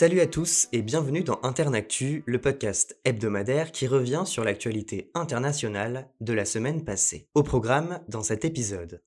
Salut à tous et bienvenue dans Internactu, le podcast hebdomadaire qui revient sur l'actualité internationale de la semaine passée. Au programme dans cet épisode.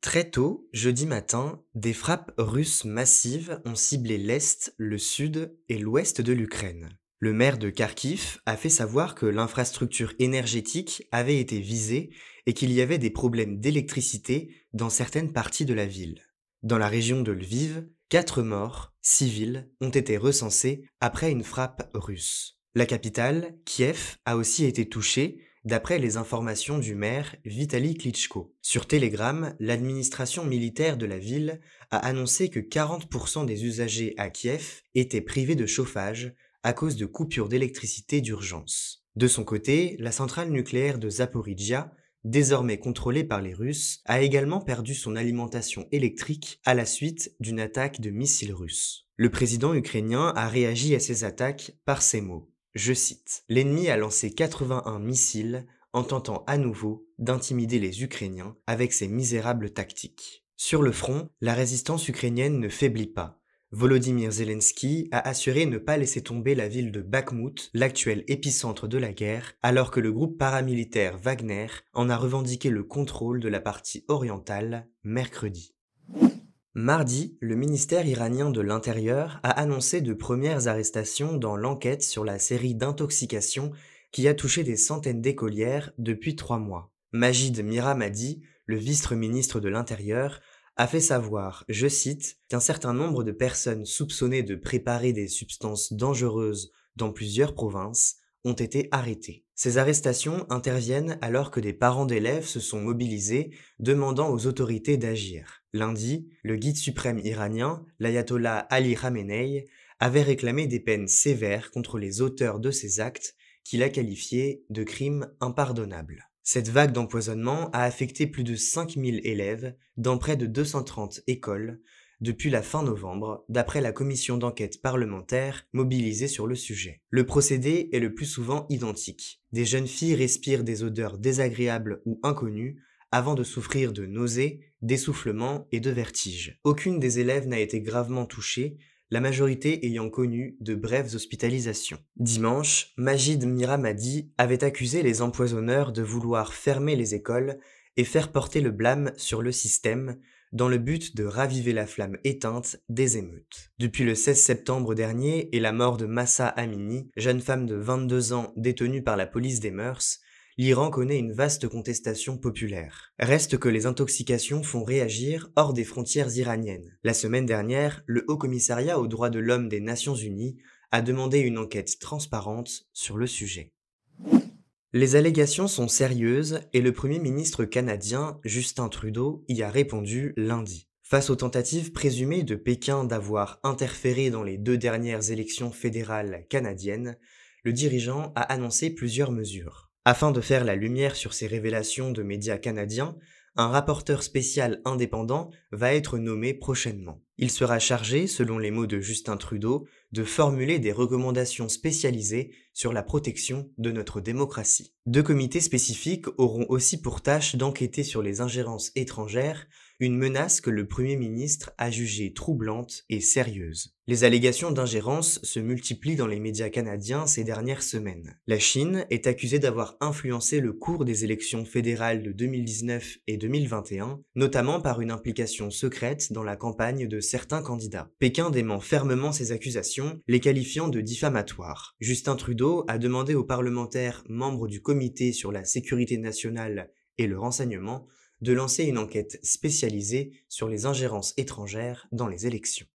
Très tôt, jeudi matin, des frappes russes massives ont ciblé l'Est, le Sud et l'Ouest de l'Ukraine. Le maire de Kharkiv a fait savoir que l'infrastructure énergétique avait été visée et qu'il y avait des problèmes d'électricité dans certaines parties de la ville. Dans la région de Lviv, quatre morts, civils, ont été recensés après une frappe russe. La capitale, Kiev, a aussi été touchée, d'après les informations du maire Vitaly Klitschko. Sur Telegram, l'administration militaire de la ville a annoncé que 40% des usagers à Kiev étaient privés de chauffage à cause de coupures d'électricité d'urgence. De son côté, la centrale nucléaire de Zaporizhia, désormais contrôlée par les Russes, a également perdu son alimentation électrique à la suite d'une attaque de missiles russes. Le président ukrainien a réagi à ces attaques par ces mots. Je cite L'ennemi a lancé 81 missiles en tentant à nouveau d'intimider les Ukrainiens avec ses misérables tactiques. Sur le front, la résistance ukrainienne ne faiblit pas. Volodymyr Zelensky a assuré ne pas laisser tomber la ville de Bakhmut, l'actuel épicentre de la guerre, alors que le groupe paramilitaire Wagner en a revendiqué le contrôle de la partie orientale mercredi. Mardi, le ministère iranien de l'Intérieur a annoncé de premières arrestations dans l'enquête sur la série d'intoxications qui a touché des centaines d'écolières depuis trois mois. Majid Miramadi, le vice-ministre de l'Intérieur, a fait savoir, je cite, qu'un certain nombre de personnes soupçonnées de préparer des substances dangereuses dans plusieurs provinces ont été arrêtées. Ces arrestations interviennent alors que des parents d'élèves se sont mobilisés demandant aux autorités d'agir. Lundi, le guide suprême iranien, l'ayatollah Ali Khamenei, avait réclamé des peines sévères contre les auteurs de ces actes qu'il a qualifiés de crimes impardonnables. Cette vague d'empoisonnement a affecté plus de 5000 élèves dans près de 230 écoles depuis la fin novembre, d'après la commission d'enquête parlementaire mobilisée sur le sujet. Le procédé est le plus souvent identique. Des jeunes filles respirent des odeurs désagréables ou inconnues avant de souffrir de nausées, d'essoufflement et de vertiges. Aucune des élèves n'a été gravement touchée, la majorité ayant connu de brèves hospitalisations. Dimanche, Majid Miramadi avait accusé les empoisonneurs de vouloir fermer les écoles et faire porter le blâme sur le système dans le but de raviver la flamme éteinte des émeutes. Depuis le 16 septembre dernier et la mort de Massa Amini, jeune femme de 22 ans détenue par la police des mœurs, l'Iran connaît une vaste contestation populaire. Reste que les intoxications font réagir hors des frontières iraniennes. La semaine dernière, le Haut Commissariat aux droits de l'homme des Nations Unies a demandé une enquête transparente sur le sujet. Les allégations sont sérieuses et le Premier ministre canadien Justin Trudeau y a répondu lundi. Face aux tentatives présumées de Pékin d'avoir interféré dans les deux dernières élections fédérales canadiennes, le dirigeant a annoncé plusieurs mesures. Afin de faire la lumière sur ces révélations de médias canadiens, un rapporteur spécial indépendant va être nommé prochainement. Il sera chargé, selon les mots de Justin Trudeau, de formuler des recommandations spécialisées sur la protection de notre démocratie. Deux comités spécifiques auront aussi pour tâche d'enquêter sur les ingérences étrangères une menace que le Premier ministre a jugée troublante et sérieuse. Les allégations d'ingérence se multiplient dans les médias canadiens ces dernières semaines. La Chine est accusée d'avoir influencé le cours des élections fédérales de 2019 et 2021, notamment par une implication secrète dans la campagne de certains candidats. Pékin dément fermement ces accusations, les qualifiant de diffamatoires. Justin Trudeau a demandé aux parlementaires membres du comité sur la sécurité nationale et le renseignement de lancer une enquête spécialisée sur les ingérences étrangères dans les élections.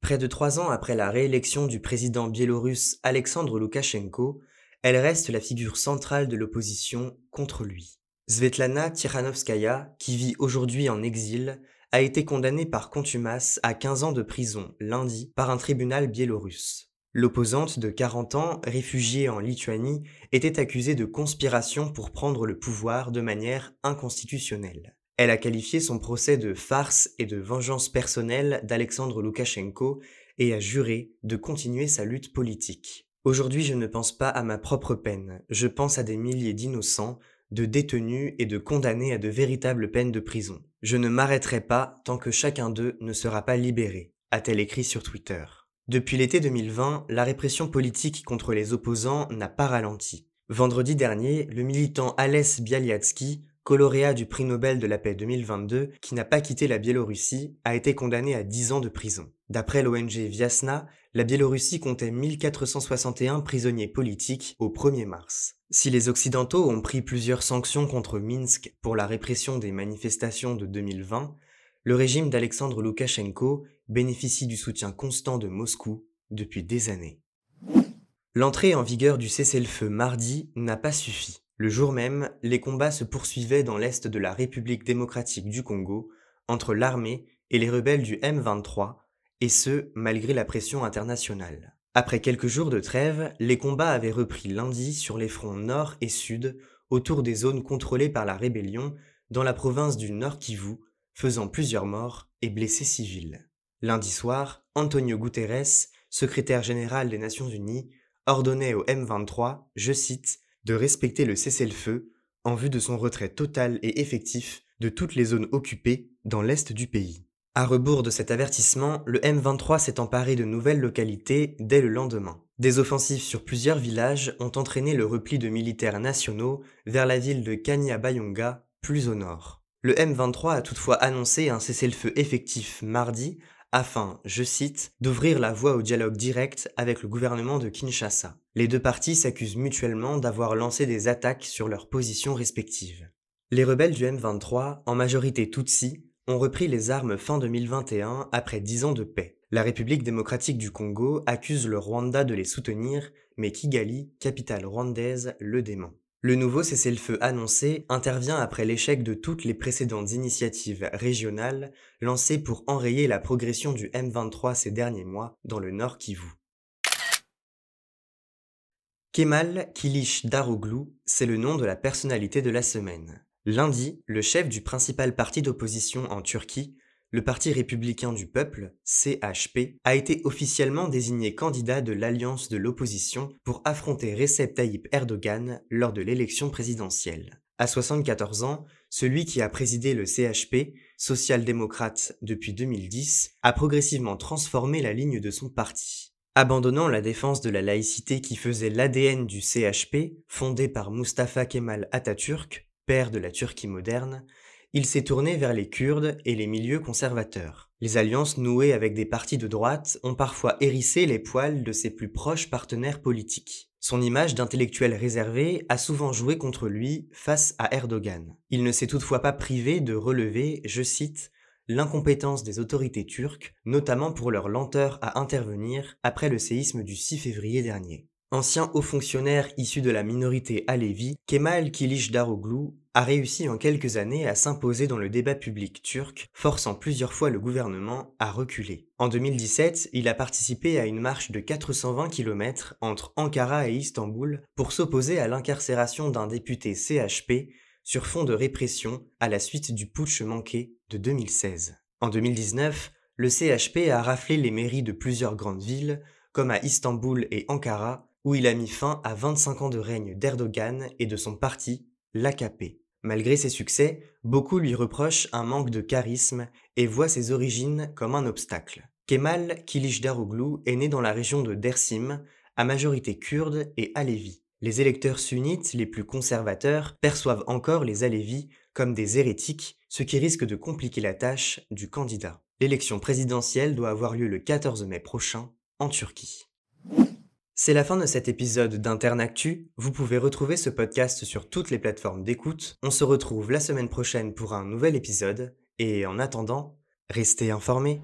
Près de trois ans après la réélection du président biélorusse Alexandre Loukachenko, elle reste la figure centrale de l'opposition contre lui. Svetlana Tikhanovskaya, qui vit aujourd'hui en exil, a été condamnée par contumace à 15 ans de prison lundi par un tribunal biélorusse. L'opposante de 40 ans, réfugiée en Lituanie, était accusée de conspiration pour prendre le pouvoir de manière inconstitutionnelle. Elle a qualifié son procès de farce et de vengeance personnelle d'Alexandre Loukachenko et a juré de continuer sa lutte politique. Aujourd'hui je ne pense pas à ma propre peine, je pense à des milliers d'innocents de détenus et de condamnés à de véritables peines de prison. Je ne m'arrêterai pas tant que chacun d'eux ne sera pas libéré, a-t-elle écrit sur Twitter. Depuis l'été 2020, la répression politique contre les opposants n'a pas ralenti. Vendredi dernier, le militant Alès Bialyatsky, coloréat du prix Nobel de la paix 2022, qui n'a pas quitté la Biélorussie, a été condamné à 10 ans de prison. D'après l'ONG Viasna, la Biélorussie comptait 1461 prisonniers politiques au 1er mars. Si les Occidentaux ont pris plusieurs sanctions contre Minsk pour la répression des manifestations de 2020, le régime d'Alexandre Loukachenko bénéficie du soutien constant de Moscou depuis des années. L'entrée en vigueur du cessez-le-feu mardi n'a pas suffi. Le jour même, les combats se poursuivaient dans l'est de la République démocratique du Congo, entre l'armée et les rebelles du M23, et ce, malgré la pression internationale. Après quelques jours de trêve, les combats avaient repris lundi sur les fronts nord et sud, autour des zones contrôlées par la rébellion, dans la province du Nord Kivu, faisant plusieurs morts et blessés civils. Lundi soir, Antonio Guterres, secrétaire général des Nations Unies, ordonnait au M23, je cite, de respecter le cessez-le-feu en vue de son retrait total et effectif de toutes les zones occupées dans l'est du pays. À rebours de cet avertissement, le M23 s'est emparé de nouvelles localités dès le lendemain. Des offensives sur plusieurs villages ont entraîné le repli de militaires nationaux vers la ville de Kanyabayonga, plus au nord. Le M23 a toutefois annoncé un cessez-le-feu effectif mardi afin, je cite, d'ouvrir la voie au dialogue direct avec le gouvernement de Kinshasa. Les deux parties s'accusent mutuellement d'avoir lancé des attaques sur leurs positions respectives. Les rebelles du M23, en majorité Tutsi, ont repris les armes fin 2021 après dix ans de paix. La République démocratique du Congo accuse le Rwanda de les soutenir, mais Kigali, capitale rwandaise, le dément. Le nouveau cessez-le-feu annoncé intervient après l'échec de toutes les précédentes initiatives régionales lancées pour enrayer la progression du M23 ces derniers mois dans le nord Kivu. Kemal Kilish Daroglu, c'est le nom de la personnalité de la semaine. Lundi, le chef du principal parti d'opposition en Turquie le Parti républicain du peuple, CHP, a été officiellement désigné candidat de l'alliance de l'opposition pour affronter Recep Tayyip Erdogan lors de l'élection présidentielle. À 74 ans, celui qui a présidé le CHP, social-démocrate depuis 2010, a progressivement transformé la ligne de son parti. Abandonnant la défense de la laïcité qui faisait l'ADN du CHP, fondé par Mustafa Kemal Atatürk, père de la Turquie moderne, il s'est tourné vers les Kurdes et les milieux conservateurs. Les alliances nouées avec des partis de droite ont parfois hérissé les poils de ses plus proches partenaires politiques. Son image d'intellectuel réservé a souvent joué contre lui face à Erdogan. Il ne s'est toutefois pas privé de relever, je cite, l'incompétence des autorités turques, notamment pour leur lenteur à intervenir après le séisme du 6 février dernier. Ancien haut fonctionnaire issu de la minorité Alevi, Kemal Daroglu a réussi en quelques années à s'imposer dans le débat public turc, forçant plusieurs fois le gouvernement à reculer. En 2017, il a participé à une marche de 420 km entre Ankara et Istanbul pour s'opposer à l'incarcération d'un député CHP sur fond de répression à la suite du putsch manqué de 2016. En 2019, le CHP a raflé les mairies de plusieurs grandes villes, comme à Istanbul et Ankara, où il a mis fin à 25 ans de règne d'Erdogan et de son parti, l'AKP. Malgré ses succès, beaucoup lui reprochent un manque de charisme et voient ses origines comme un obstacle. Kemal Kilicdaroglu est né dans la région de Dersim, à majorité kurde et alévi. Les électeurs sunnites les plus conservateurs perçoivent encore les alévis comme des hérétiques, ce qui risque de compliquer la tâche du candidat. L'élection présidentielle doit avoir lieu le 14 mai prochain en Turquie. C'est la fin de cet épisode d'Internactu. Vous pouvez retrouver ce podcast sur toutes les plateformes d'écoute. On se retrouve la semaine prochaine pour un nouvel épisode. Et en attendant, restez informés.